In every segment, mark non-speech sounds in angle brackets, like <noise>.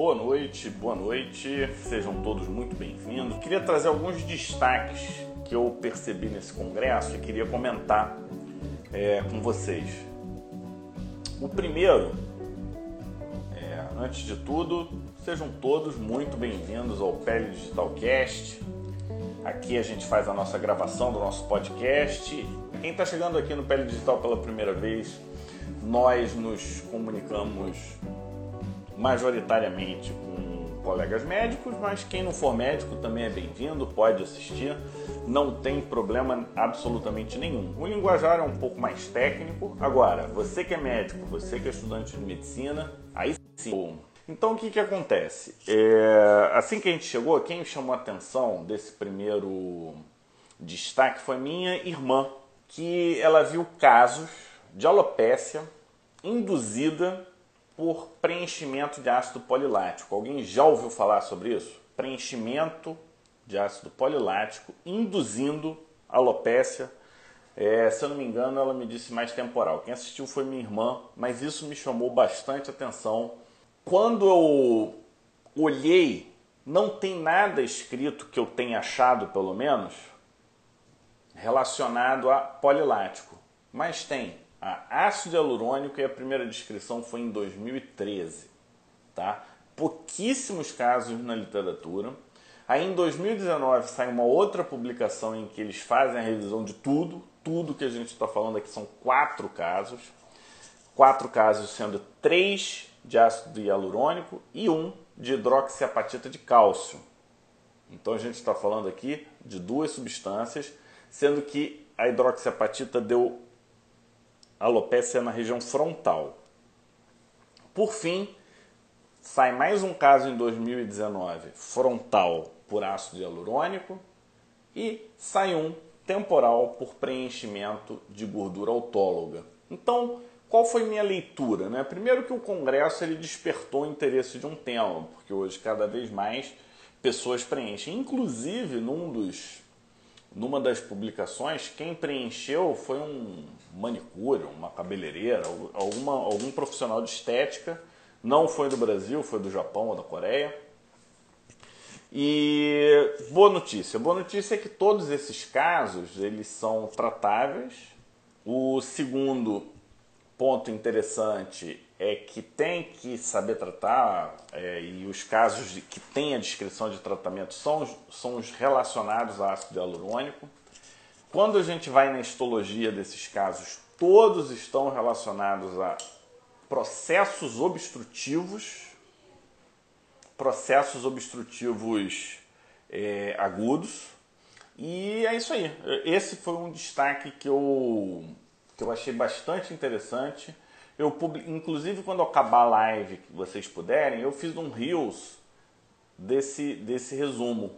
Boa noite, boa noite, sejam todos muito bem-vindos. Queria trazer alguns destaques que eu percebi nesse congresso e queria comentar é, com vocês. O primeiro, é, antes de tudo, sejam todos muito bem-vindos ao Pele Digital Cast. Aqui a gente faz a nossa gravação do nosso podcast. Quem está chegando aqui no Pele Digital pela primeira vez, nós nos comunicamos majoritariamente com colegas médicos, mas quem não for médico também é bem-vindo, pode assistir, não tem problema absolutamente nenhum. O linguajar é um pouco mais técnico. Agora, você que é médico, você que é estudante de medicina, aí sim. Então o que, que acontece? É, assim que a gente chegou, quem chamou a atenção desse primeiro destaque foi minha irmã, que ela viu casos de alopécia induzida por preenchimento de ácido polilático. Alguém já ouviu falar sobre isso? Preenchimento de ácido polilático induzindo alopecia. É, se eu não me engano, ela me disse mais temporal. Quem assistiu foi minha irmã, mas isso me chamou bastante atenção. Quando eu olhei, não tem nada escrito que eu tenha achado, pelo menos, relacionado a polilático, mas tem a ácido hialurônico e a primeira descrição foi em 2013, tá? Pouquíssimos casos na literatura. Aí em 2019 sai uma outra publicação em que eles fazem a revisão de tudo, tudo que a gente está falando aqui são quatro casos, quatro casos sendo três de ácido hialurônico e um de hidroxiapatita de cálcio. Então a gente está falando aqui de duas substâncias, sendo que a hidroxiapatita deu alopecia na região frontal. Por fim, sai mais um caso em 2019, frontal por ácido hialurônico e sai um temporal por preenchimento de gordura autóloga. Então, qual foi minha leitura? Né? Primeiro que o Congresso ele despertou o interesse de um tema, porque hoje cada vez mais pessoas preenchem. Inclusive, num dos numa das publicações, quem preencheu foi um manicure, uma cabeleireira, alguma, algum profissional de estética. Não foi do Brasil, foi do Japão ou da Coreia. E boa notícia. Boa notícia é que todos esses casos eles são tratáveis. O segundo ponto interessante é que tem que saber tratar, é, e os casos de, que têm a descrição de tratamento são, são os relacionados a ácido hialurônico. Quando a gente vai na histologia desses casos, todos estão relacionados a processos obstrutivos, processos obstrutivos é, agudos, e é isso aí. Esse foi um destaque que eu, que eu achei bastante interessante eu inclusive quando acabar a live, que vocês puderem, eu fiz um reels desse desse resumo.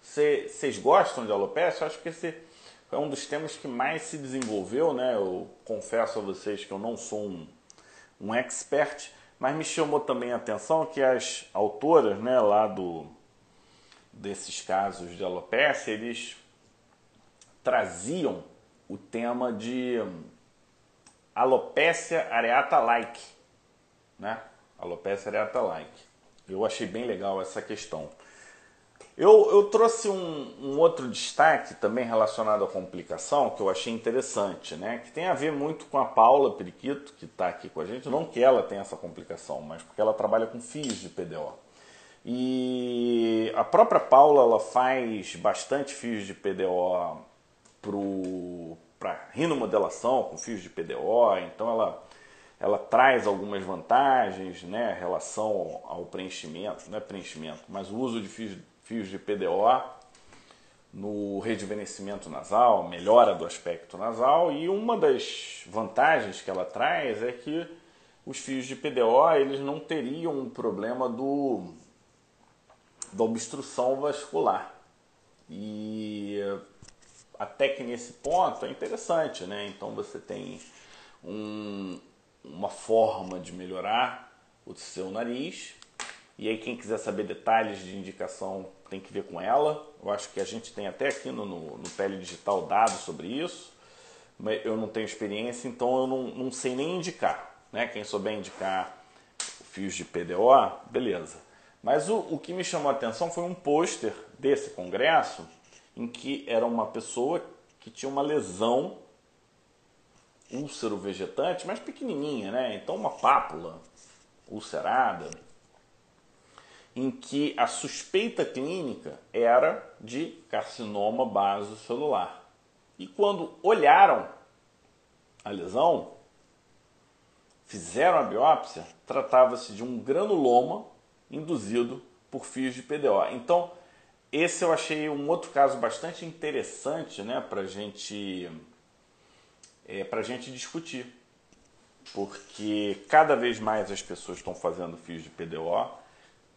Vocês gostam de alopecia? Acho que esse é um dos temas que mais se desenvolveu, né? Eu confesso a vocês que eu não sou um, um expert, mas me chamou também a atenção que as autoras, né, lá do desses casos de alopecia, eles traziam o tema de alopecia areata-like, né? Alopecia areata-like. Eu achei bem legal essa questão. Eu, eu trouxe um, um, outro destaque também relacionado à complicação que eu achei interessante, né? Que tem a ver muito com a Paula Periquito, que está aqui com a gente. Não que ela tenha essa complicação, mas porque ela trabalha com fios de PDO. E a própria Paula ela faz bastante fios de PDO pro para rinomodelação com fios de PDO, então ela, ela traz algumas vantagens, né, relação ao preenchimento, não é preenchimento, mas o uso de fios, fios de PDO no rejuvenescimento nasal, melhora do aspecto nasal e uma das vantagens que ela traz é que os fios de PDO eles não teriam um problema do da obstrução vascular. E até que nesse ponto é interessante, né? Então você tem um, uma forma de melhorar o seu nariz. E aí quem quiser saber detalhes de indicação tem que ver com ela. Eu acho que a gente tem até aqui no, no, no Pele Digital dados sobre isso. Mas eu não tenho experiência, então eu não, não sei nem indicar. Né? Quem souber indicar fios de PDO, beleza. Mas o, o que me chamou a atenção foi um pôster desse congresso em que era uma pessoa que tinha uma lesão úlcero vegetante, mas pequenininha, né? Então uma pápula ulcerada, em que a suspeita clínica era de carcinoma basocelular. E quando olharam a lesão, fizeram a biópsia, tratava-se de um granuloma induzido por fios de PDO. Então, esse eu achei um outro caso bastante interessante né, para gente, é, a gente discutir. Porque cada vez mais as pessoas estão fazendo fios de PDO,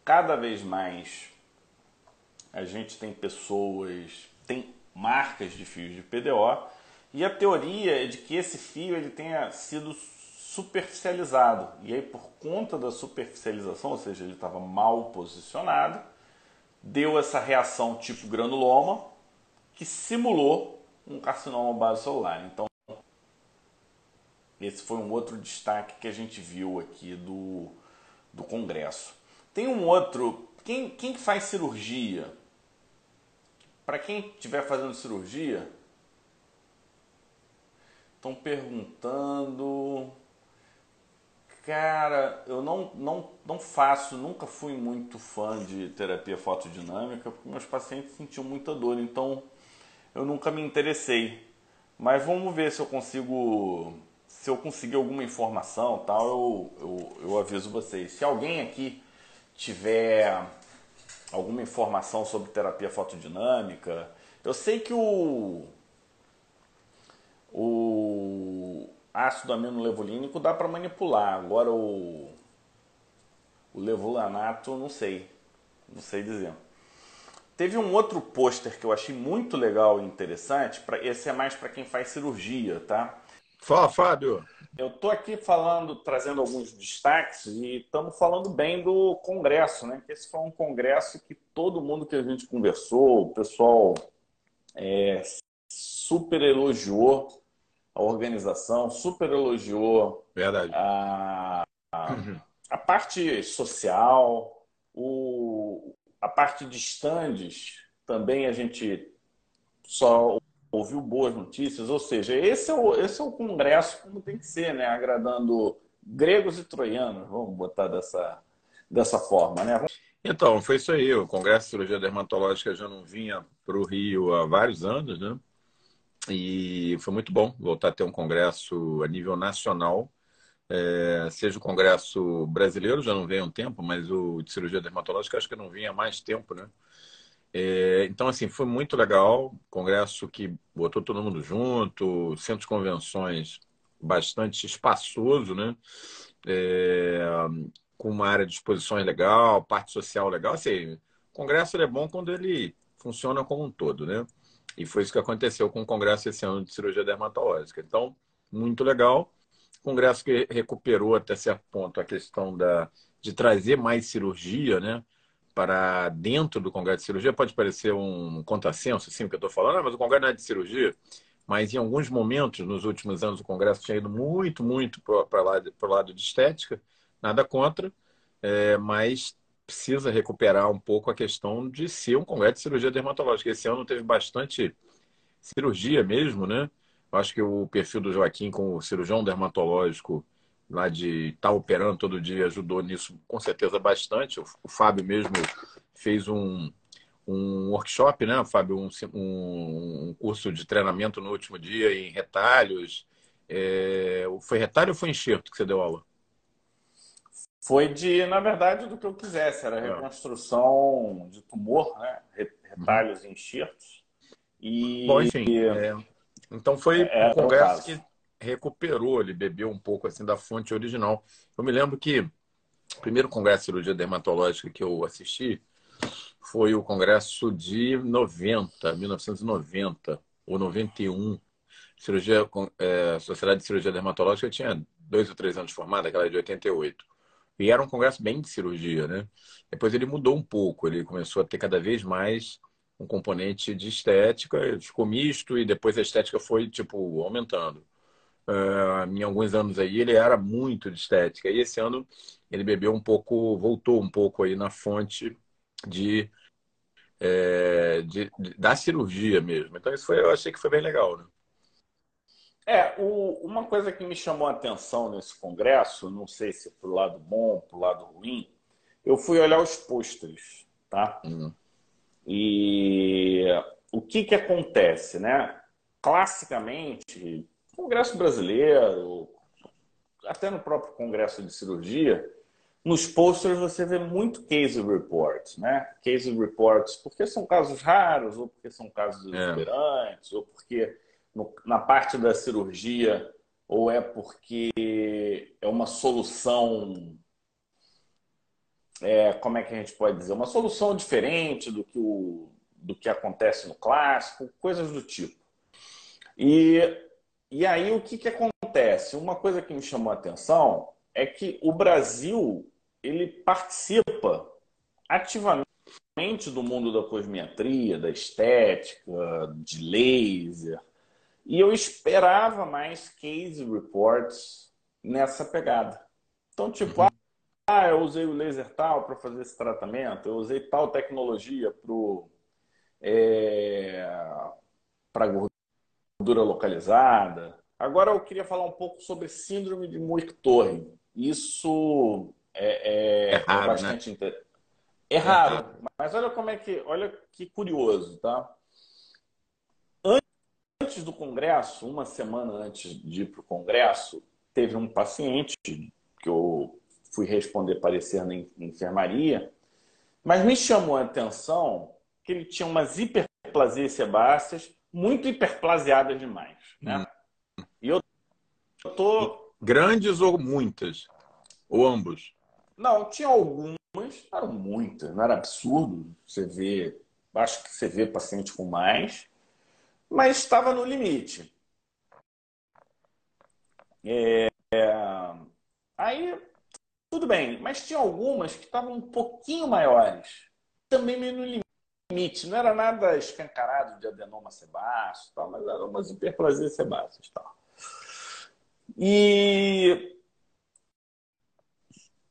cada vez mais a gente tem pessoas, tem marcas de fios de PDO, e a teoria é de que esse fio ele tenha sido superficializado. E aí, por conta da superficialização, ou seja, ele estava mal posicionado, deu essa reação tipo granuloma que simulou um carcinoma base celular. Então, esse foi um outro destaque que a gente viu aqui do, do Congresso. Tem um outro. Quem, quem faz cirurgia? Para quem estiver fazendo cirurgia, estão perguntando. Cara, eu não, não, não faço, nunca fui muito fã de terapia fotodinâmica, porque meus pacientes sentiam muita dor, então eu nunca me interessei. Mas vamos ver se eu consigo, se eu conseguir alguma informação tal, eu, eu, eu aviso vocês. Se alguém aqui tiver alguma informação sobre terapia fotodinâmica, eu sei que o, o ácido aminolevulínico dá para manipular. Agora o, o levulanato, não sei. Não sei dizer. Teve um outro pôster que eu achei muito legal e interessante. Pra, esse é mais para quem faz cirurgia, tá? Fala, Fábio. Eu tô aqui falando, trazendo alguns destaques e estamos falando bem do congresso, né? Esse foi um congresso que todo mundo que a gente conversou, o pessoal é, super elogiou a organização, super elogiou Verdade. A, a, a parte social, o, a parte de stands também a gente só ouviu boas notícias, ou seja, esse é o, esse é o congresso como tem que ser, né? agradando gregos e troianos, vamos botar dessa, dessa forma. Né? Então, foi isso aí. O Congresso de Cirurgia Dermatológica já não vinha para o Rio há vários anos, né? E foi muito bom voltar a ter um congresso a nível nacional. É, seja o congresso brasileiro, já não vem há um tempo, mas o de cirurgia dermatológica acho que não vinha há mais tempo, né? É, então, assim, foi muito legal. Congresso que botou todo mundo junto, centro de convenções bastante espaçoso, né? É, com uma área de exposições legal, parte social legal. Assim, o congresso é bom quando ele funciona como um todo, né? E foi isso que aconteceu com o congresso esse ano de cirurgia dermatológica. Então, muito legal. Congresso que recuperou até certo ponto a questão da, de trazer mais cirurgia, né? Para dentro do congresso de cirurgia pode parecer um contrassenso, assim, o que eu estou falando, ah, mas o congresso não é de cirurgia. Mas em alguns momentos, nos últimos anos, o congresso tinha ido muito, muito para o lado, lado de estética, nada contra, é, mas precisa recuperar um pouco a questão de ser um congresso de cirurgia dermatológica. Esse ano teve bastante cirurgia mesmo, né? Eu acho que o perfil do Joaquim com o cirurgião dermatológico lá de estar tá operando todo dia ajudou nisso com certeza bastante. O, Fábio mesmo fez um, um workshop, né, Fábio? Um, um, um, curso de treinamento no último dia em retalhos. É... Foi retalho ou foi enxerto que você deu aula? Foi de, na verdade, do que eu quisesse. Era é. reconstrução de tumor, né? retalhos e enxertos. E... Bom, enfim. É... Então foi é, um congresso que recuperou, ele bebeu um pouco assim da fonte original. Eu me lembro que o primeiro congresso de cirurgia dermatológica que eu assisti foi o congresso de 90, 1990 ou 91. Cirurgia, é, Sociedade de Cirurgia Dermatológica tinha dois ou três anos formada, aquela de 88. E era um congresso bem de cirurgia, né? Depois ele mudou um pouco, ele começou a ter cada vez mais um componente de estética, ficou misto e depois a estética foi, tipo, aumentando. uh, em alguns anos aí, ele era muito de estética. E esse ano ele bebeu um pouco, voltou um pouco aí na fonte de, é, de, de da cirurgia mesmo. Então isso foi, eu achei que foi bem legal, né? É, o, uma coisa que me chamou a atenção nesse congresso, não sei se pro lado bom, pro lado ruim, eu fui olhar os pôsteres, tá? Uhum. E o que que acontece, né? Classicamente, Congresso brasileiro, até no próprio Congresso de Cirurgia, nos posters você vê muito case reports, né? Case reports porque são casos raros, ou porque são casos desesperantes, é. ou porque no, na parte da cirurgia, ou é porque é uma solução. É, como é que a gente pode dizer? Uma solução diferente do que, o, do que acontece no clássico, coisas do tipo. E, e aí o que, que acontece? Uma coisa que me chamou a atenção é que o Brasil ele participa ativamente do mundo da cosmetria, da estética, de laser. E eu esperava mais case reports nessa pegada. Então, tipo, uhum. ah, eu usei o laser tal para fazer esse tratamento, eu usei tal tecnologia para é, para gordura localizada. Agora eu queria falar um pouco sobre síndrome de Muir-Torre. Isso é, é, é, raro, bastante né? inter... é, raro, é raro, mas olha como é que, olha que curioso, tá? Antes do congresso, uma semana antes de ir para o congresso, teve um paciente que eu fui responder parecer na enfermaria, mas me chamou a atenção que ele tinha umas hiperplasias sebáceas muito hiperplasiadas demais, né? Hum. E eu tô grandes ou muitas ou ambos? Não, tinha algumas, eram muitas, não era absurdo. Você vê, acho que você vê paciente com mais, mas estava no limite. É, aí, tudo bem, mas tinha algumas que estavam um pouquinho maiores, também meio no limite. Não era nada escancarado de adenoma sebáceo, tal, mas eram umas hiperplasias sebáceas. Tal. E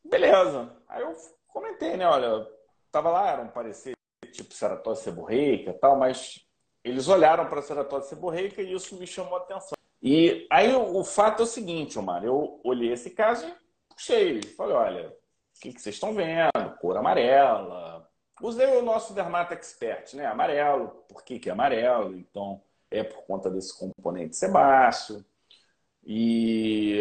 Beleza. Aí eu comentei, né? Olha, tava lá, era um parecer tipo ceratose seborreica tal, mas eles olharam para a ceratose seborreica e isso me chamou a atenção. E aí o, fato é o seguinte, Omar, eu olhei esse caso e puxei. Falei, olha, o que, que vocês estão vendo? Cor amarela. Usei o nosso Dermata Expert, né? Amarelo. Por que, que é amarelo? Então, é por conta desse componente sebáceo e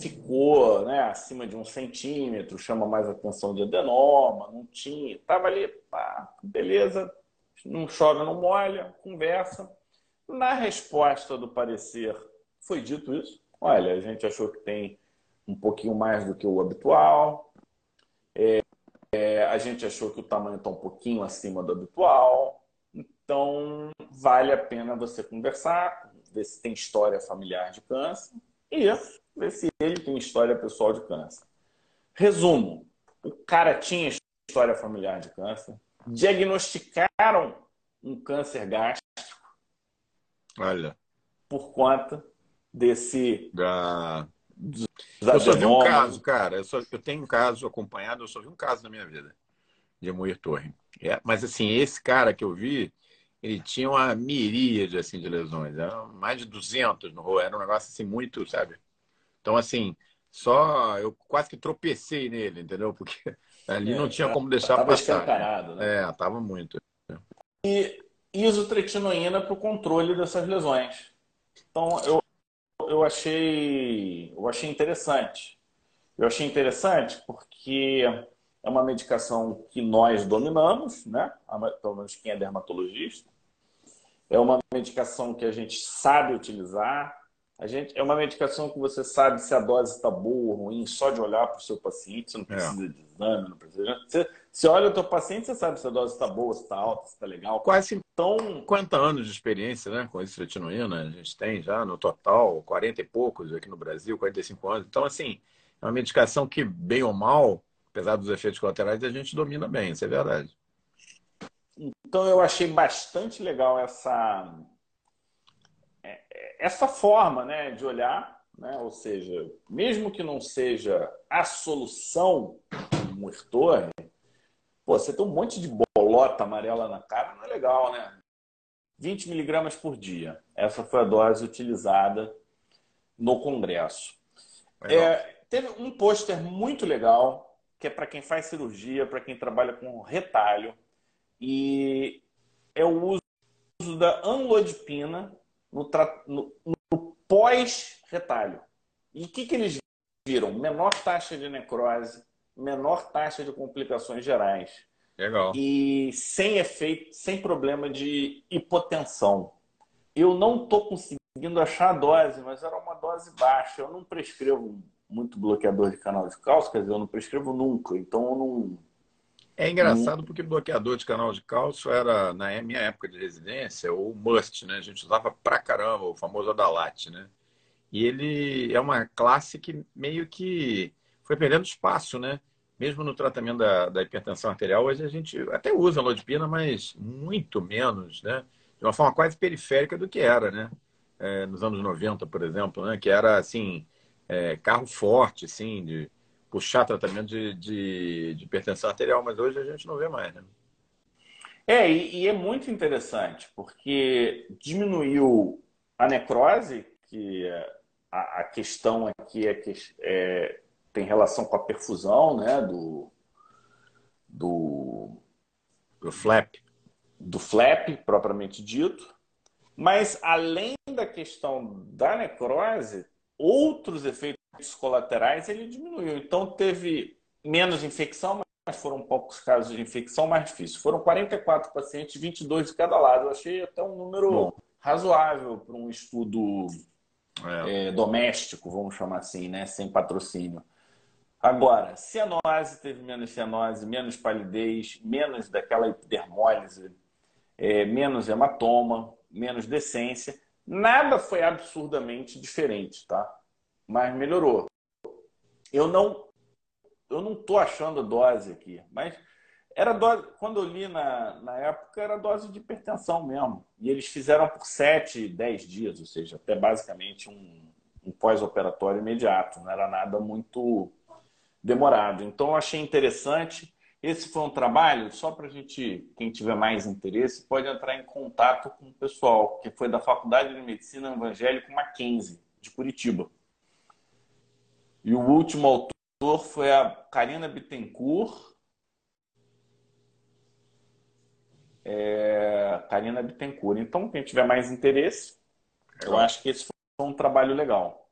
ficou né, acima de um centímetro, chama mais atenção de adenoma, não tinha, estava ali, pá, beleza, não chove, não molha, conversa. Na resposta do parecer foi dito isso, olha, a gente achou que tem um pouquinho mais do que o habitual, é, é, a gente achou que o tamanho está um pouquinho acima do habitual, então vale a pena você conversar, ver se tem história familiar de câncer e ver se ele tem história pessoal de câncer. Resumo: o cara tinha história familiar de câncer, diagnosticaram um câncer gástrico. Olha. Por conta desse. Da... Eu só vi um caso, cara. Eu, só, eu tenho um caso acompanhado, eu só vi um caso na minha vida de Moir Torre. É, mas assim, esse cara que eu vi, ele tinha uma miríade assim, de lesões, era mais de 200 no rosto, era um negócio assim muito, sabe? Então, assim, só eu quase que tropecei nele, entendeu? Porque ali é, não tinha como deixar tava passar. Né? É, tava muito. E isotretinoína para o controle dessas lesões. Então, eu, eu achei eu achei interessante. Eu achei interessante porque é uma medicação que nós dominamos, né? Pelo menos quem é dermatologista. É uma medicação que a gente sabe utilizar. A gente, é uma medicação que você sabe se a dose está boa ou ruim só de olhar para o seu paciente. Você não é. precisa é. de exame, não precisa. Você, você olha o teu paciente, você sabe se a dose está boa, se está alta, se está legal. Quase então 50 anos de experiência né, com esse retinoína. A gente tem já no total 40 e poucos aqui no Brasil, 45 anos. Então, assim, é uma medicação que, bem ou mal, apesar dos efeitos colaterais, a gente domina bem, isso é verdade. Então eu achei bastante legal essa essa forma né, de olhar, né, ou seja, mesmo que não seja a solução do Muirtorre, pô, você tem um monte de bolota amarela na cara, não é legal, né? 20 miligramas por dia. Essa foi a dose utilizada no Congresso. É, teve um pôster muito legal, que é para quem faz cirurgia, para quem trabalha com retalho, e é o uso da anlodipina no, no, no pós-retalho. E o que, que eles viram? Menor taxa de necrose, menor taxa de complicações gerais. Legal. E sem efeito, sem problema de hipotensão. Eu não estou conseguindo achar a dose, mas era uma dose baixa. Eu não prescrevo muito bloqueador de canal de cálcio, quer dizer, eu não prescrevo nunca. Então eu não. É engraçado porque bloqueador de canal de cálcio era, na minha época de residência, o must, né? A gente usava pra caramba, o famoso Adalat, né? E ele é uma classe que meio que foi perdendo espaço, né? mesmo no tratamento da, da, hipertensão arterial, hoje a gente até usa a lodipina, mas muito menos, né? De uma forma quase periférica do que era, né? É, nos anos 90, por exemplo, né? Que era, assim, é, carro forte, assim, de puxar tratamento de, de, de, hipertensão arterial, mas hoje a gente não vê mais, né? É, e, e é muito interessante, porque diminuiu a necrose, que a, a questão aqui é que é, tem relação com a perfusão né, do, do, do flap. Do flap, propriamente dito. Mas, além da questão da necrose, outros efeitos colaterais ele diminuiu. Então, teve menos infecção, mas foram poucos casos de infecção mais difícil. Foram 44 pacientes, 22 de cada lado. Eu achei até um número Bom. razoável para um estudo é. É, doméstico, vamos chamar assim, né? sem patrocínio. Agora, cianose, teve menos cianose, menos palidez, menos daquela epidermólise, é, menos hematoma, menos decência. Nada foi absurdamente diferente, tá? Mas melhorou. Eu não eu não tô achando dose aqui, mas era dose, quando eu li na, na época, era dose de hipertensão mesmo. E eles fizeram por 7, 10 dias, ou seja, até basicamente um, um pós-operatório imediato. Não era nada muito demorado. Então, eu achei interessante. Esse foi um trabalho, só para a gente, quem tiver mais interesse, pode entrar em contato com o pessoal, que foi da Faculdade de Medicina Evangélico Mackenzie, de Curitiba. E o último autor foi a Karina Bittencourt. É, Karina Bittencourt. Então, quem tiver mais interesse, eu acho que esse foi um trabalho legal.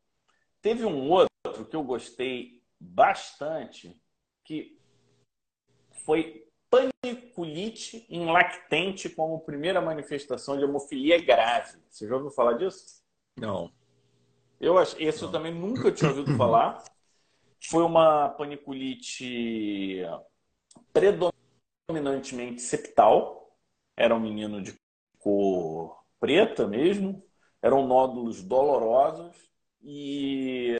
Teve um outro que eu gostei bastante que foi paniculite em lactente como primeira manifestação de hemofilia grave. Você já ouviu falar disso? Não. Eu acho, esse eu também nunca tinha ouvido falar. Foi uma paniculite predominantemente septal. Era um menino de cor preta mesmo. Eram nódulos dolorosos e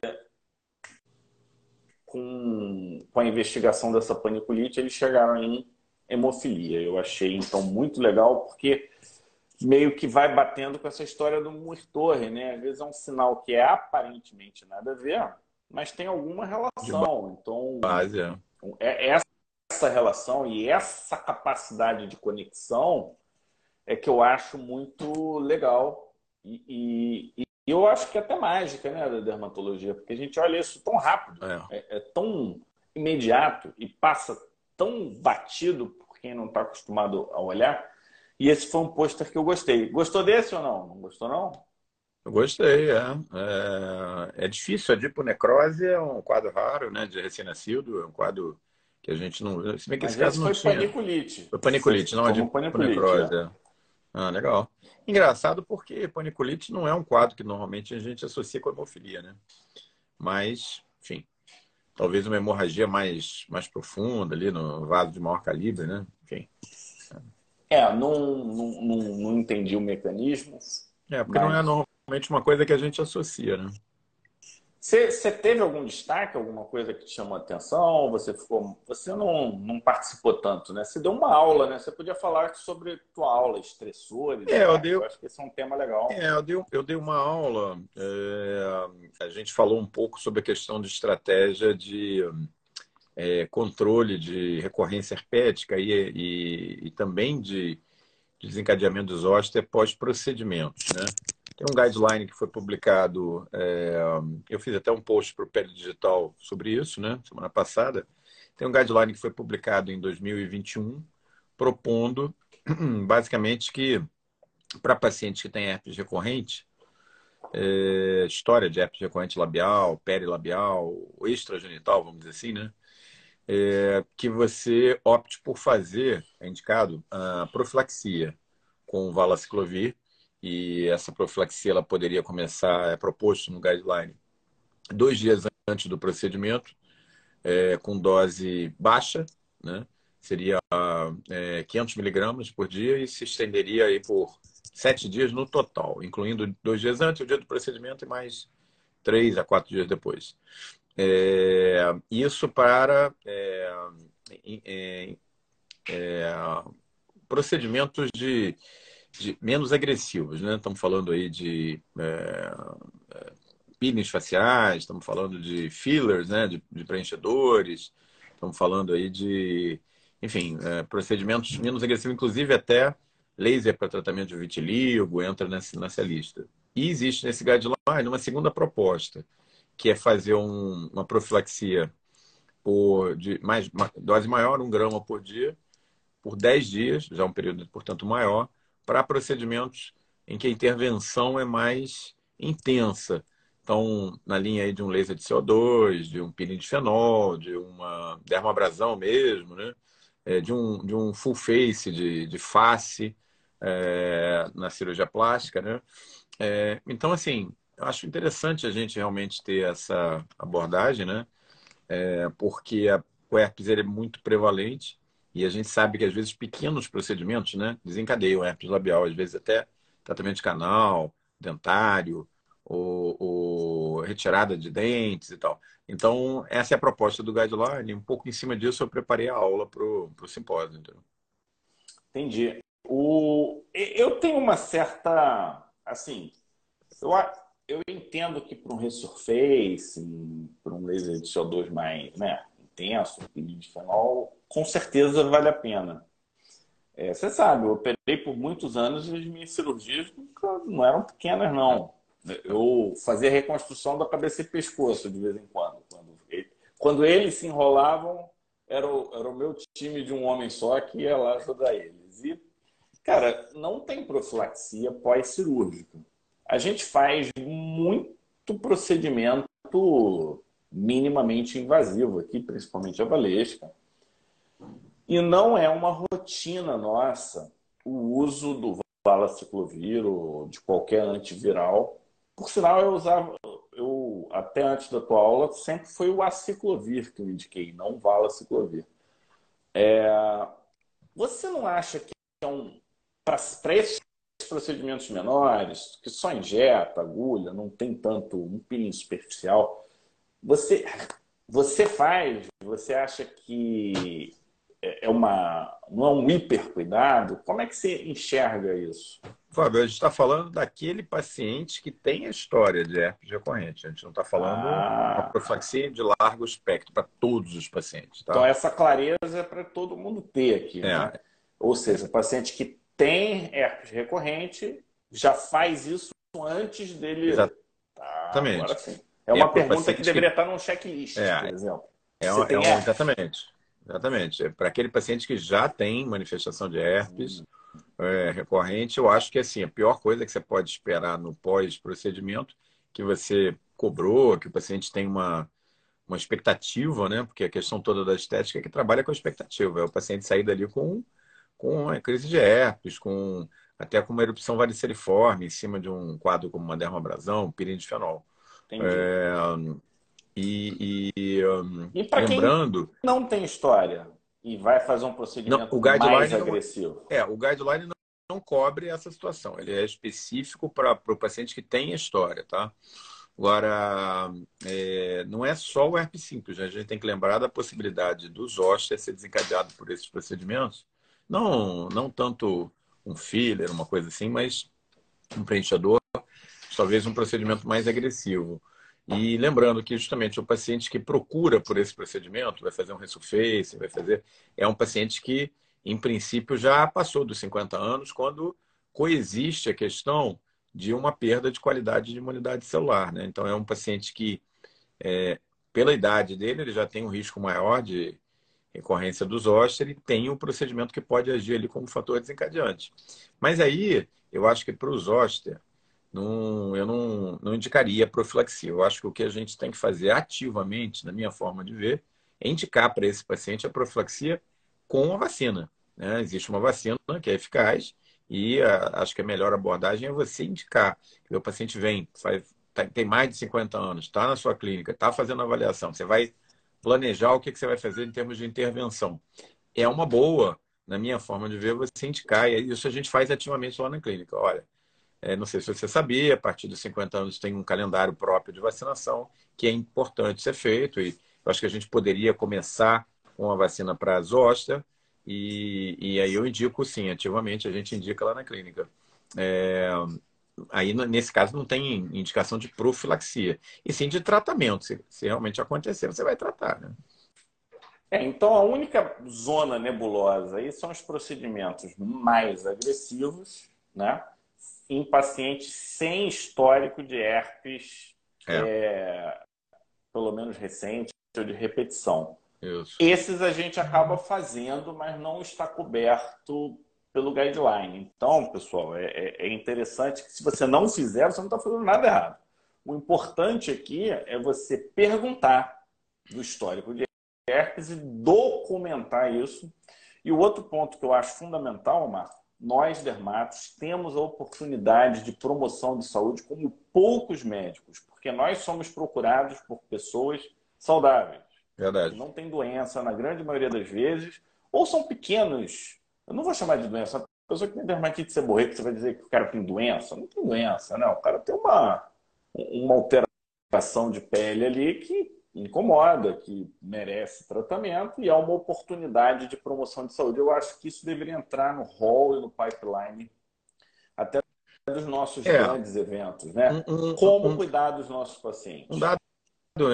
com, com a investigação dessa paniculite, eles chegaram em hemofilia. Eu achei, então, muito legal, porque meio que vai batendo com essa história do Muir-Torre, né? Às vezes é um sinal que é aparentemente nada a ver, mas tem alguma relação. Então, base, é. é essa relação e essa capacidade de conexão é que eu acho muito legal e, e, e eu acho que é até mágica, né, da dermatologia, porque a gente olha isso tão rápido, é, é, é tão imediato e passa tão batido por quem não está acostumado a olhar. E esse foi um pôster que eu gostei. Gostou desse ou não? Não gostou, não? Eu gostei, é. É, é difícil. A diponecrose é um quadro raro, né? De recém-nascido. É um quadro que a gente não... Se bem que Mas esse caso não foi tinha. paniculite. Foi paniculite, não a diponecrose. É. Ah, legal. Engraçado porque paniculite não é um quadro que normalmente a gente associa com hemofilia, né? Mas, enfim, talvez uma hemorragia mais, mais profunda ali no vaso de maior calibre, né? Enfim. É, não, não, não, não entendi o mecanismo. É, porque mas... não é normalmente uma coisa que a gente associa, né? Você, teve algum destaque, alguma coisa que te chamou a atenção? Você ficou, você não, não participou tanto, né? Você deu uma aula, né? Você podia falar sobre tua aula, estressores. É, eu, dei, eu acho que esse é um tema legal. É, eu dei, eu dei uma aula. É, a gente falou um pouco sobre a questão de estratégia de é, controle de recorrência herpética e, e, e também de, de desencadeamento dos zoster pós-procedimentos, né? Tem um guideline que foi publicado, é, eu fiz até um post para o Pele Digital sobre isso, né, semana passada. Tem um guideline que foi publicado em 2021, propondo <clears throat> basicamente que para pacientes que têm herpes recorrente, é, história de herpes recorrente labial, perilabial, extragenital, vamos dizer assim, né? É, que você opte por fazer, é indicado, a profilaxia com valaciclovir e essa profilaxia ela poderia começar, é proposto no guideline, dois dias antes do procedimento, é, com dose baixa, né? seria é, 500 miligramas por dia e se estenderia aí por sete dias no total, incluindo dois dias antes, o dia do procedimento e mais três a quatro dias depois. É, isso para é, é, é procedimentos de de, menos agressivos, né? Estamos falando aí de é, é, faciais, estamos falando de fillers, né? De, de preenchedores, estamos falando aí de, enfim, é, procedimentos menos agressivos, inclusive até laser para tratamento de vitiligo entra nessa, nessa lista. E existe nesse guideline uma segunda proposta, que é fazer um, uma profilaxia por de mais dose maior, um grama por dia, por 10 dias, já um período, portanto, maior, para procedimentos em que a intervenção é mais intensa. Então, na linha aí de um laser de CO2, de um peeling de fenol, de uma dermoabrasão mesmo, né? É, de, um, de um full face de, de face é, na cirurgia plástica, né? É, então, assim, eu acho interessante a gente realmente ter essa abordagem, né? É, porque a, o herpes ele é muito prevalente e a gente sabe que às vezes pequenos procedimentos né, desencadeiam herpes labial, às vezes até tratamento de canal, dentário, ou, ou, retirada de dentes e tal. Então, essa é a proposta do guideline. Um pouco em cima disso, eu preparei a aula para o simpósio. Entendeu? Entendi. O... Eu tenho uma certa. Assim, eu, eu entendo que para um resurface, para um laser de CO2 mais né, intenso, de fenol, com certeza vale a pena. É, você sabe, eu operei por muitos anos e as minhas cirurgias não eram pequenas, não. Eu fazia reconstrução da cabeça e pescoço de vez em quando. Quando, quando eles se enrolavam, era o, era o meu time de um homem só que ia lá ajudar eles. E, cara, não tem profilaxia pós-cirúrgica. A gente faz muito procedimento minimamente invasivo aqui, principalmente a valesca. E não é uma rotina nossa o uso do valaciclovir ou de qualquer antiviral. Por sinal, eu usava, eu até antes da tua aula, sempre foi o aciclovir que eu indiquei, não o valaciclovir. É, você não acha que é um, para procedimentos menores, que só injeta, agulha, não tem tanto um peeling superficial, você, você faz, você acha que é, é uma, não é um hiper cuidado? Como é que você enxerga isso? Fábio, a gente está falando daquele paciente que tem a história de herpes recorrente. A gente não está falando ah. uma profilaxia de largo espectro para todos os pacientes. Tá? Então, essa clareza é para todo mundo ter aqui. É. Né? Ou seja, o paciente que tem herpes recorrente já faz isso antes dele. Exatamente. Tá, é uma pergunta que deveria que... estar num checklist, é, por exemplo. É, uma, é exatamente. Exatamente. É para aquele paciente que já tem manifestação de herpes é, recorrente, eu acho que assim, a pior coisa que você pode esperar no pós-procedimento, que você cobrou, que o paciente tem uma, uma expectativa, né? Porque a questão toda da estética é que trabalha com expectativa. É o paciente sair dali com, com a crise de herpes, com até com uma erupção variceliforme em cima de um quadro como uma dermabrasão, piridifenol. É, e, e, e lembrando. não tem história e vai fazer um procedimento não, mais agressivo. Não, é, o guideline não, não, cobre essa situação. Ele é específico para o paciente que tem história, tá? Agora, é, não é só o herpes simples, né? a gente tem que lembrar da possibilidade dos hóspedes ser desencadeado por esses procedimentos. Não, não tanto um filler, uma coisa assim, mas um preenchedor, talvez um procedimento mais agressivo. E lembrando que justamente o paciente que procura por esse procedimento, vai fazer um resurface, vai fazer, é um paciente que, em princípio, já passou dos 50 anos, quando coexiste a questão de uma perda de qualidade de imunidade celular. Né? Então, é um paciente que, é, pela idade dele, ele já tem um risco maior de recorrência dos hóspedes e tem um procedimento que pode agir ali como fator desencadeante. Mas aí, eu acho que para os hóspedes, não, eu não, não indicaria profilaxia. Eu acho que o que a gente tem que fazer ativamente, na minha forma de ver, é indicar para esse paciente a profilaxia com a vacina. Né? Existe uma vacina que é eficaz e a, acho que a melhor abordagem é você indicar. O paciente vem, faz, tá, tem mais de 50 anos, está na sua clínica, está fazendo avaliação. Você vai planejar o que, que você vai fazer em termos de intervenção. É uma boa, na minha forma de ver, você indicar. E isso a gente faz ativamente lá na clínica. Olha, é, não sei se você sabia, a partir dos 50 anos tem um calendário próprio de vacinação que é importante ser feito e eu acho que a gente poderia começar com a vacina para a zoster e, e aí eu indico sim, ativamente a gente indica lá na clínica. É, aí nesse caso não tem indicação de profilaxia, e sim de tratamento. Se, se realmente acontecer, você vai tratar, né? É, então a única zona nebulosa aí são os procedimentos mais agressivos, né? em pacientes sem histórico de herpes, é. É, pelo menos recente, ou de repetição. Isso. Esses a gente acaba fazendo, mas não está coberto pelo guideline. Então, pessoal, é, é, é interessante que se você não fizer, você não está fazendo nada errado. O importante aqui é você perguntar do histórico de herpes e documentar isso. E o outro ponto que eu acho fundamental, Marco, nós, dermatos, temos a oportunidade de promoção de saúde como poucos médicos, porque nós somos procurados por pessoas saudáveis. Verdade. Que não tem doença na grande maioria das vezes, ou são pequenos. Eu não vou chamar de doença. A pessoa que tem dermatite seborreica, você vai dizer que o cara tem doença? Não tem doença, não. O cara tem uma, uma alteração de pele ali que incomoda, que merece tratamento e é uma oportunidade de promoção de saúde. Eu acho que isso deveria entrar no hall e no pipeline até dos nossos é. grandes eventos, né? Um, um, Como um, cuidar dos nossos pacientes. Um dado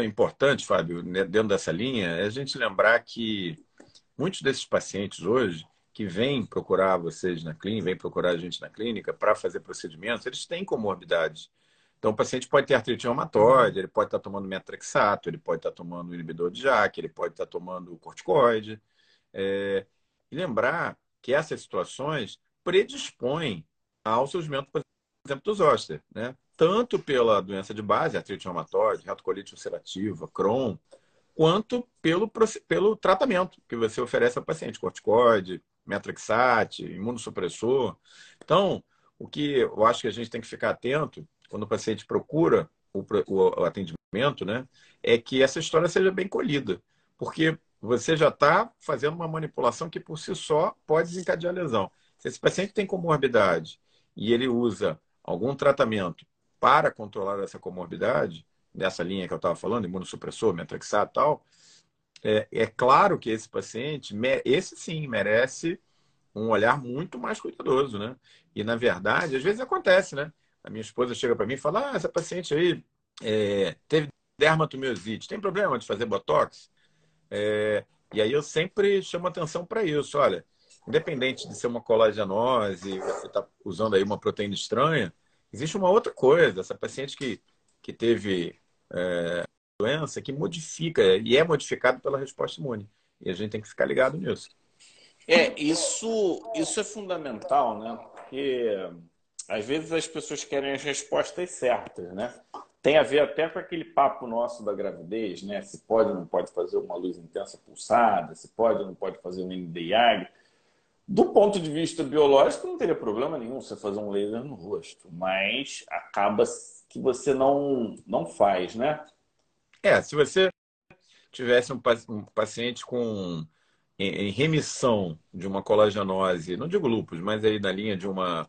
importante, Fábio, né, dentro dessa linha, é a gente lembrar que muitos desses pacientes hoje que vêm procurar vocês na clínica, vêm procurar a gente na clínica para fazer procedimentos, eles têm comorbidades então, o paciente pode ter artrite reumatoide, ele pode estar tomando metrexato, ele pode estar tomando inibidor de JAK, ele pode estar tomando corticoide. É... E lembrar que essas situações predispõem ao surgimento, por exemplo, dos ósteos, né? Tanto pela doença de base, artrite reumatoide, retocolite ulcerativa, Crohn, quanto pelo, pelo tratamento que você oferece ao paciente, corticoide, metrexate, imunossupressor. Então, o que eu acho que a gente tem que ficar atento quando o paciente procura o, o, o atendimento, né, é que essa história seja bem colhida, porque você já está fazendo uma manipulação que por si só pode desencadear lesão. Se esse paciente tem comorbidade e ele usa algum tratamento para controlar essa comorbidade, nessa linha que eu estava falando, imunossupressor, metrexato e tal, é, é, claro que esse paciente, esse sim, merece um olhar muito mais cuidadoso, né? E, na verdade, às vezes acontece, né? a minha esposa chega para mim e fala: Ah, essa paciente aí é, teve dermatomiosite, tem problema de fazer botox? É, e aí eu sempre chamo atenção para isso. Olha, independente de ser uma colagenose, você está usando aí uma proteína estranha, existe uma outra coisa. Essa paciente que, que teve é, doença que modifica e é modificado pela resposta imune. E a gente tem que ficar ligado nisso. É, isso, isso é fundamental, né? Porque às vezes as pessoas querem as respostas certas, né? Tem a ver até com aquele papo nosso da gravidez, né? Se pode ou não pode fazer uma luz intensa pulsada, se pode ou não pode fazer um NDIAG. Do ponto de vista biológico, não teria problema nenhum você fazer um laser no rosto, mas acaba que você não, não faz, né? É, se você tivesse um, paciente com em remissão de uma colagenose, não digo lupus, mas aí na linha de uma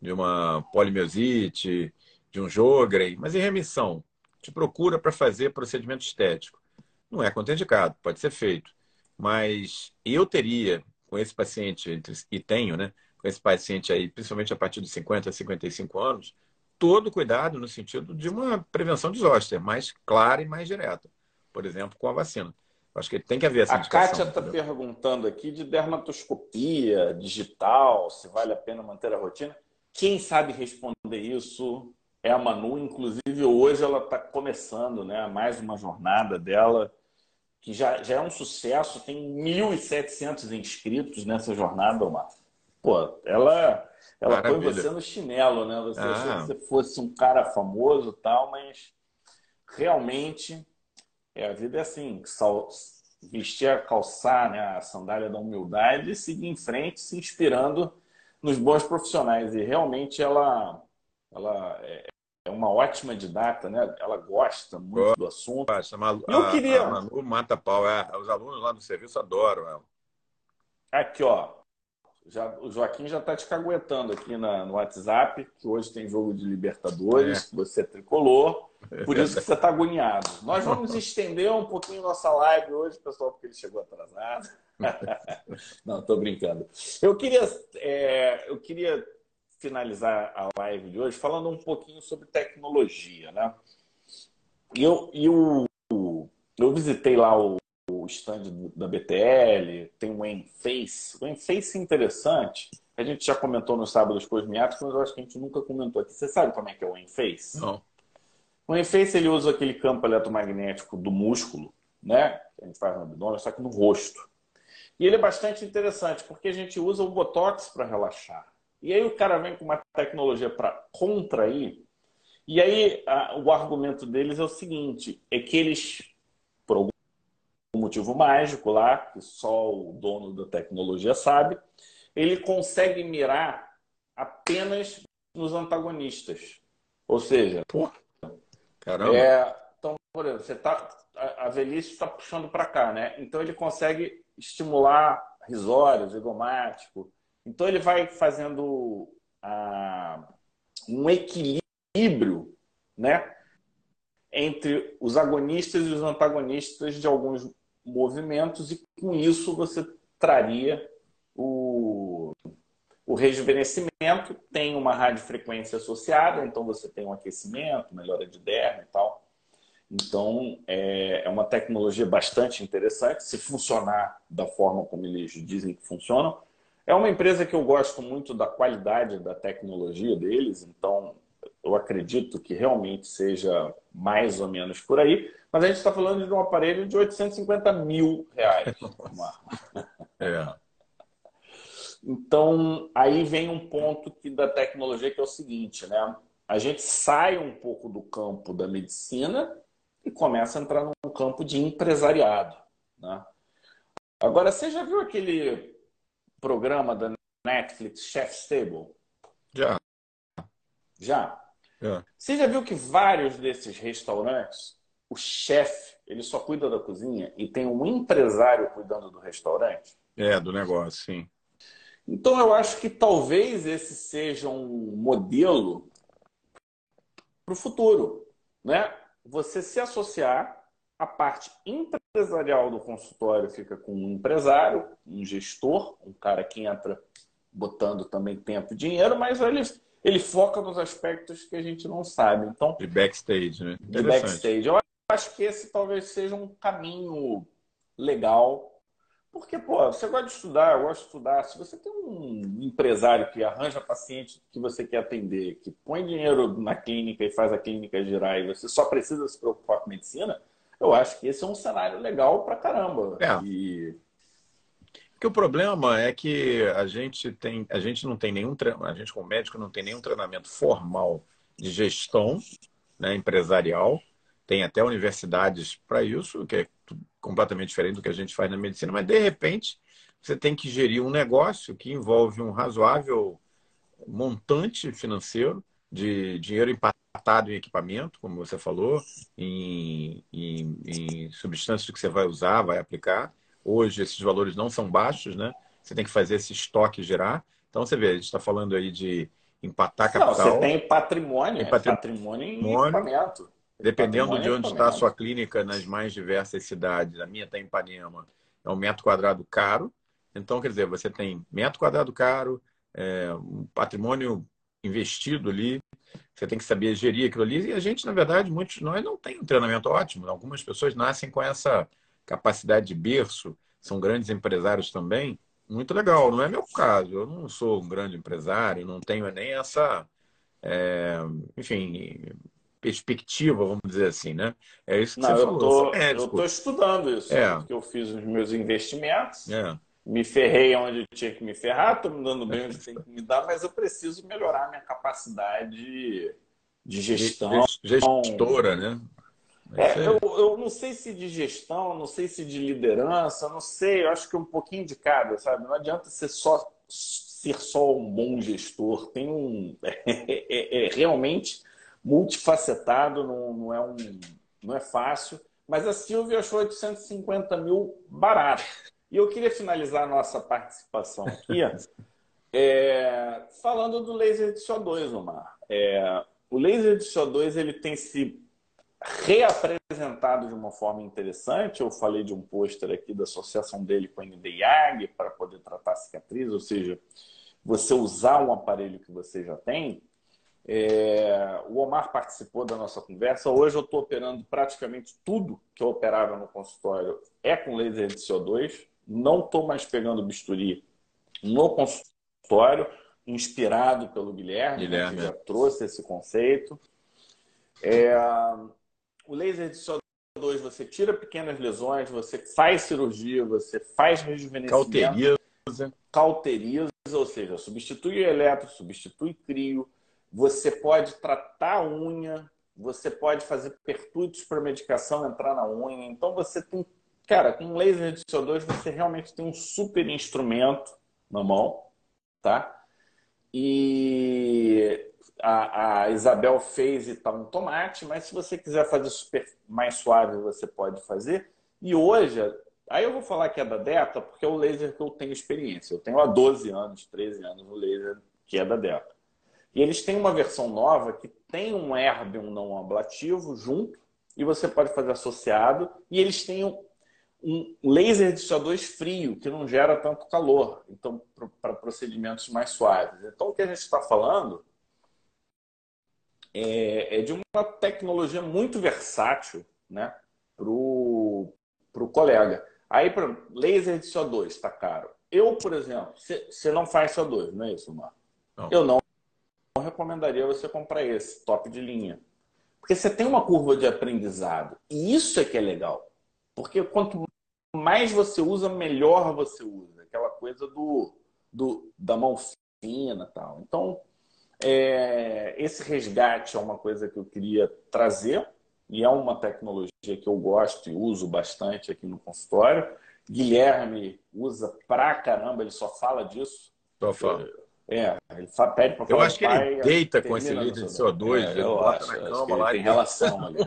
de uma polimiosite, de um Jogren, mas em remissão, te procura para fazer procedimento estético. Não é contraindicado, pode ser feito. Mas eu teria, com esse paciente, e tenho, né? Com esse paciente aí, principalmente a partir dos 50 a 55 anos, todo cuidado no sentido de uma prevenção de zoster mais clara e mais direta. Por exemplo, com a vacina. Acho que tem que haver essa A Kátia está perguntando aqui de dermatoscopia digital, se vale a pena manter a rotina. Quem sabe responder isso é a Manu. Inclusive, hoje ela está começando né, mais uma jornada dela, que já, já é um sucesso. Tem 1.700 inscritos nessa jornada, Omar. Pô, ela, ela põe você no chinelo, né? Você ah. achou que você fosse um cara famoso tal, mas realmente é, a vida é assim, vestir a calçar, né, a sandália da humildade e seguir em frente, se inspirando nos bons profissionais. E realmente ela, ela é, é uma ótima didata, né? Ela gosta muito do assunto. Gosta. Eu queria... a Manu mata pau. É, os alunos lá do serviço adoram ela. Aqui, ó. Já, o Joaquim já está te caguetando aqui na, no WhatsApp, que hoje tem jogo de Libertadores, é. você tricolor. Por isso que você está agoniado. Nós vamos estender um pouquinho nossa live hoje, pessoal, porque ele chegou atrasado. <laughs> Não, estou brincando. Eu queria, é, eu queria finalizar a live de hoje falando um pouquinho sobre tecnologia, né? E eu, eu, eu visitei lá o, o stand da BTL, tem o Enface. O Enface é interessante. A gente já comentou no sábado cosmiáticos, mas eu acho que a gente nunca comentou aqui. Você sabe como é que é o Enface? Não. O Enface ele usa aquele campo eletromagnético do músculo, né? Que a gente faz no abdômen, só que no rosto. E ele é bastante interessante, porque a gente usa o Botox para relaxar. E aí o cara vem com uma tecnologia para contrair. E aí a, o argumento deles é o seguinte: é que eles, motivo mágico lá, que só o dono da tecnologia sabe, ele consegue mirar apenas nos antagonistas. Ou seja, Pô, caramba. É, então, por exemplo, você tá, a, a velhice está puxando para cá, né? Então ele consegue estimular risório, zigomático, então ele vai fazendo ah, um equilíbrio né, entre os agonistas e os antagonistas de alguns movimentos, e com isso você traria o, o rejuvenescimento, tem uma radiofrequência associada, então você tem um aquecimento, melhora de derma e tal. Então, é, é uma tecnologia bastante interessante, se funcionar da forma como eles dizem que funcionam. É uma empresa que eu gosto muito da qualidade da tecnologia deles, então eu acredito que realmente seja mais ou menos por aí. Mas a gente está falando de um aparelho de 850 mil reais. <laughs> é. Então, aí vem um ponto que, da tecnologia que é o seguinte, né? A gente sai um pouco do campo da medicina e começa a entrar num campo de empresariado. Né? Agora, você já viu aquele programa da Netflix, Chef's Table? Já. Já? Já. Você já viu que vários desses restaurantes, o chefe, ele só cuida da cozinha e tem um empresário cuidando do restaurante? É, do negócio, sim. Então eu acho que talvez esse seja um modelo para o futuro, né? Você se associar a parte empresarial do consultório fica com um empresário, um gestor, um cara que entra botando também tempo e dinheiro, mas ele, ele foca nos aspectos que a gente não sabe. Então, de backstage, né? De backstage. Eu acho que esse talvez seja um caminho legal. Porque, pô, você gosta de estudar, eu gosto de estudar. Se você tem um empresário que arranja paciente que você quer atender, que põe dinheiro na clínica e faz a clínica girar e você só precisa se preocupar com medicina, eu acho que esse é um cenário legal pra caramba. É. E... Porque o problema é que a gente tem, a gente não tem nenhum, a gente como médico não tem nenhum treinamento formal de gestão, né, empresarial. Tem até universidades para isso, que é completamente diferente do que a gente faz na medicina, mas de repente você tem que gerir um negócio que envolve um razoável montante financeiro de dinheiro empatado em equipamento, como você falou, em, em, em substâncias que você vai usar, vai aplicar. Hoje esses valores não são baixos, né? Você tem que fazer esse estoque gerar. Então você vê, a gente está falando aí de empatar capital. Não, você tem patrimônio, tem patrimônio, é patrimônio em equipamento. Dependendo de onde está a sua clínica nas mais diversas cidades, a minha está em Ipanema, é um metro quadrado caro. Então, quer dizer, você tem metro quadrado caro, é, um patrimônio investido ali, você tem que saber gerir aquilo ali. E a gente, na verdade, muitos de nós não tem um treinamento ótimo. Algumas pessoas nascem com essa capacidade de berço, são grandes empresários também. Muito legal, não é meu caso. Eu não sou um grande empresário, não tenho nem essa, é, enfim, perspectiva, vamos dizer assim, né? É isso que não, você eu falou. Tô, eu estou estudando isso, é. porque eu fiz os meus investimentos. É me ferrei onde tinha que me ferrar, estou me dando bem onde tem que me dar, mas eu preciso melhorar minha capacidade de gestão. Gestora, né? É, eu, eu não sei se de gestão, não sei se de liderança, não sei, eu acho que um pouquinho de cada, sabe? Não adianta ser só ser só um bom gestor, tem um <laughs> é, é, é realmente multifacetado, não, não, é um, não é fácil. Mas a Silvia achou 850 mil barato. E eu queria finalizar a nossa participação aqui <laughs> é, falando do laser de CO2, Omar. É, o laser de CO2 ele tem se reapresentado de uma forma interessante. Eu falei de um pôster aqui da associação dele com a NDIAG para poder tratar cicatriz, ou seja, você usar um aparelho que você já tem. É, o Omar participou da nossa conversa. Hoje eu estou operando praticamente tudo que eu operava no consultório é com laser de CO2 não estou mais pegando bisturi no consultório, inspirado pelo Guilherme, Guilherme. que já trouxe esse conceito. É, o laser de CO2, você tira pequenas lesões, você faz cirurgia, você faz rejuvenescimento. Cauteriza. Cauteriza, ou seja, substitui o eletro, substitui crio. Você pode tratar a unha, você pode fazer pertuitos para medicação entrar na unha. Então, você tem Cara, com laser de CO2 você realmente tem um super instrumento na mão, tá? E a, a Isabel fez e tá um tomate, mas se você quiser fazer super mais suave, você pode fazer. E hoje, aí eu vou falar que é da Deta, porque é o laser que eu tenho experiência. Eu tenho há 12 anos, 13 anos o laser que é da Deta. E eles têm uma versão nova que tem um erbium não ablativo junto, e você pode fazer associado, e eles têm um laser de CO2 frio, que não gera tanto calor, então para procedimentos mais suaves. Então, o que a gente está falando é, é, de uma tecnologia muito versátil né, para o colega. Aí, para laser de CO2 está caro. Eu, por exemplo, você não faz CO2, não é isso, Marco? Não. Eu não, não recomendaria você comprar esse, top de linha. Porque você tem uma curva de aprendizado. E isso é que é legal. Porque quanto mais você usa, melhor você usa. Aquela coisa do, do da mão fina tal. Então, é, esse resgate é uma coisa que eu queria trazer e é uma tecnologia que eu gosto e uso bastante aqui no consultório. Guilherme usa pra caramba, ele só fala disso. Só fala. É, ele pede para Eu acho que pai, ele deita com esse líder de CO2, é, ele bota acho, na cama lá. Tem relação ali. <laughs>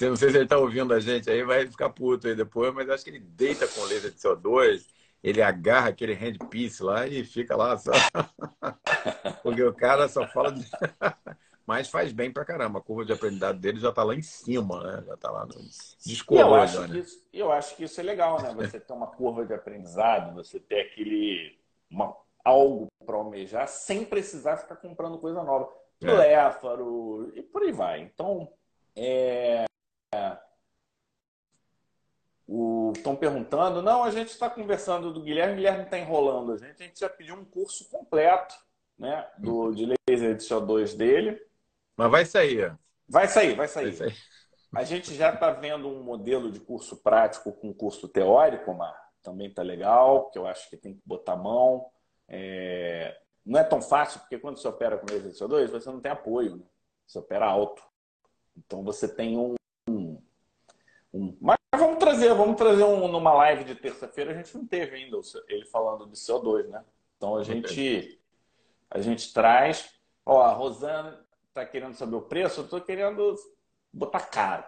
é. Não sei se ele está ouvindo a gente aí, vai ficar puto aí depois, mas acho que ele deita com laser de CO2, ele agarra aquele handpiece lá e fica lá só. <laughs> Porque o cara só fala de. <laughs> mas faz bem pra caramba. A curva de aprendizado dele já está lá em cima, né? Já está lá no descolou. Eu acho, né? isso, eu acho que isso é legal, né? Você ter uma curva de aprendizado, você ter aquele. Uma, algo para almejar sem precisar ficar comprando coisa nova. É. Léfaro e por aí vai. Então, é, Estão perguntando, não, a gente está conversando do Guilherme, o Guilherme está enrolando a gente, a gente já pediu um curso completo né, do, de laser de CO2 dele. Mas vai sair. Vai sair, vai sair. Vai sair. A gente já está vendo um modelo de curso prático com curso teórico, mas também está legal, que eu acho que tem que botar a mão. É... Não é tão fácil, porque quando você opera com laser de CO2, você não tem apoio, né? você opera alto. Então você tem um, um, vamos vamos trazer um numa live de terça-feira. A gente não teve ainda ele falando de CO2, né? Então a gente a gente traz. Ó, a Rosana está querendo saber o preço. Eu estou querendo botar caro,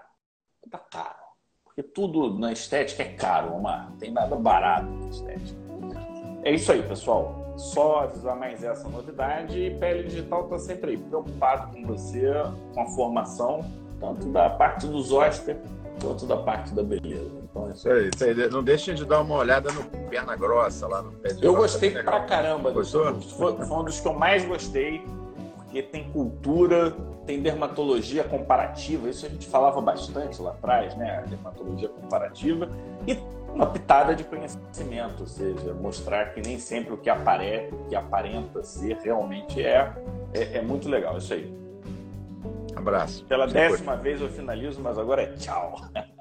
botar caro, porque tudo na estética é caro, uma tem nada barato na estética. é isso aí, pessoal. Só avisar mais essa novidade. E Pele Digital está sempre aí, preocupado com você, com a formação, tanto da parte dos Oscar quanto da parte da beleza. Então, é isso aí. Isso aí. Não deixem de dar uma olhada no Perna Grossa lá no pé de Eu gostei pra caramba. Gostou? Foi, foi um dos que eu mais gostei, porque tem cultura, tem dermatologia comparativa, isso a gente falava bastante lá atrás, né? A dermatologia comparativa. E uma pitada de conhecimento, ou seja, mostrar que nem sempre o que aparece, o que aparenta ser realmente é, é, é muito legal. Isso aí. Abraço. Pela décima vez eu finalizo, mas agora é tchau. <laughs>